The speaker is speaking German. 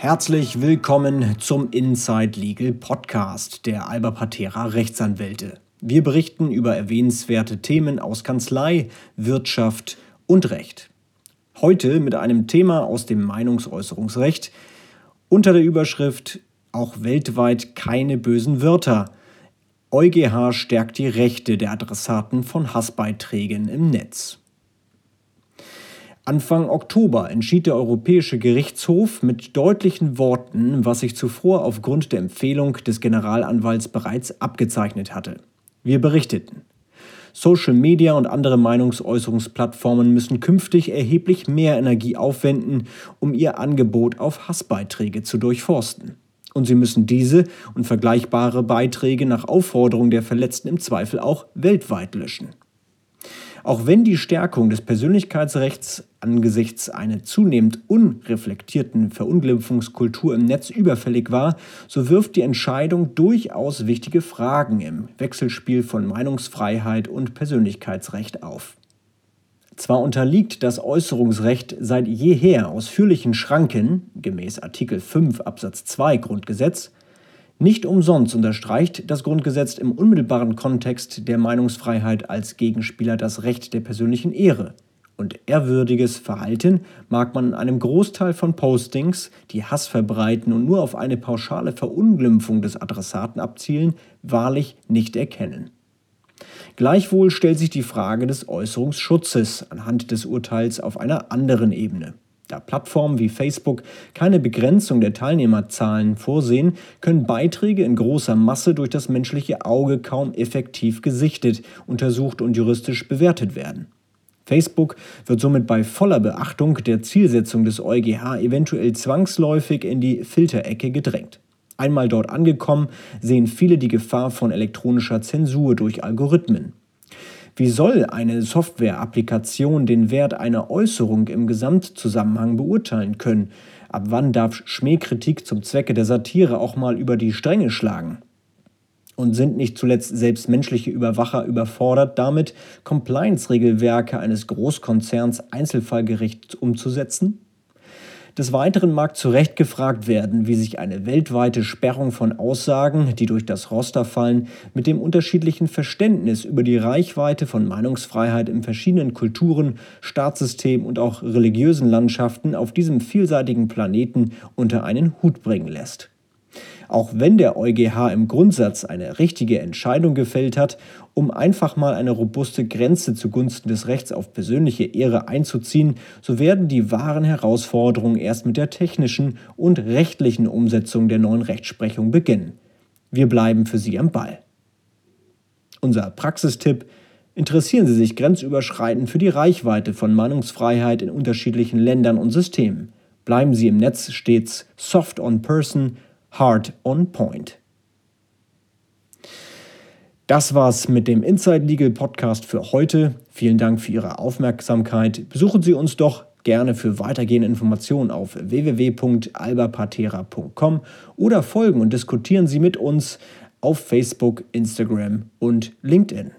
Herzlich willkommen zum Inside Legal Podcast der Alba Patera Rechtsanwälte. Wir berichten über erwähnenswerte Themen aus Kanzlei, Wirtschaft und Recht. Heute mit einem Thema aus dem Meinungsäußerungsrecht unter der Überschrift Auch weltweit keine bösen Wörter. EuGH stärkt die Rechte der Adressaten von Hassbeiträgen im Netz. Anfang Oktober entschied der Europäische Gerichtshof mit deutlichen Worten, was sich zuvor aufgrund der Empfehlung des Generalanwalts bereits abgezeichnet hatte. Wir berichteten. Social Media und andere Meinungsäußerungsplattformen müssen künftig erheblich mehr Energie aufwenden, um ihr Angebot auf Hassbeiträge zu durchforsten. Und sie müssen diese und vergleichbare Beiträge nach Aufforderung der Verletzten im Zweifel auch weltweit löschen. Auch wenn die Stärkung des Persönlichkeitsrechts angesichts einer zunehmend unreflektierten Verunglimpfungskultur im Netz überfällig war, so wirft die Entscheidung durchaus wichtige Fragen im Wechselspiel von Meinungsfreiheit und Persönlichkeitsrecht auf. Zwar unterliegt das Äußerungsrecht seit jeher ausführlichen Schranken, gemäß Artikel 5 Absatz 2 Grundgesetz, nicht umsonst unterstreicht das Grundgesetz im unmittelbaren Kontext der Meinungsfreiheit als Gegenspieler das Recht der persönlichen Ehre. Und ehrwürdiges Verhalten mag man in einem Großteil von Postings, die Hass verbreiten und nur auf eine pauschale Verunglimpfung des Adressaten abzielen, wahrlich nicht erkennen. Gleichwohl stellt sich die Frage des Äußerungsschutzes anhand des Urteils auf einer anderen Ebene. Da Plattformen wie Facebook keine Begrenzung der Teilnehmerzahlen vorsehen, können Beiträge in großer Masse durch das menschliche Auge kaum effektiv gesichtet, untersucht und juristisch bewertet werden. Facebook wird somit bei voller Beachtung der Zielsetzung des EuGH eventuell zwangsläufig in die Filterecke gedrängt. Einmal dort angekommen, sehen viele die Gefahr von elektronischer Zensur durch Algorithmen. Wie soll eine Software-Applikation den Wert einer Äußerung im Gesamtzusammenhang beurteilen können? Ab wann darf Schmähkritik zum Zwecke der Satire auch mal über die Stränge schlagen? Und sind nicht zuletzt selbst menschliche Überwacher überfordert damit, Compliance-Regelwerke eines Großkonzerns einzelfallgerecht umzusetzen? Des Weiteren mag zu Recht gefragt werden, wie sich eine weltweite Sperrung von Aussagen, die durch das Roster fallen, mit dem unterschiedlichen Verständnis über die Reichweite von Meinungsfreiheit in verschiedenen Kulturen, Staatssystemen und auch religiösen Landschaften auf diesem vielseitigen Planeten unter einen Hut bringen lässt. Auch wenn der EuGH im Grundsatz eine richtige Entscheidung gefällt hat, um einfach mal eine robuste Grenze zugunsten des Rechts auf persönliche Ehre einzuziehen, so werden die wahren Herausforderungen erst mit der technischen und rechtlichen Umsetzung der neuen Rechtsprechung beginnen. Wir bleiben für Sie am Ball. Unser Praxistipp Interessieren Sie sich grenzüberschreitend für die Reichweite von Meinungsfreiheit in unterschiedlichen Ländern und Systemen. Bleiben Sie im Netz stets soft on person, hard on point. Das war's mit dem Inside Legal Podcast für heute. Vielen Dank für Ihre Aufmerksamkeit. Besuchen Sie uns doch gerne für weitergehende Informationen auf www.albapatera.com oder folgen und diskutieren Sie mit uns auf Facebook, Instagram und LinkedIn.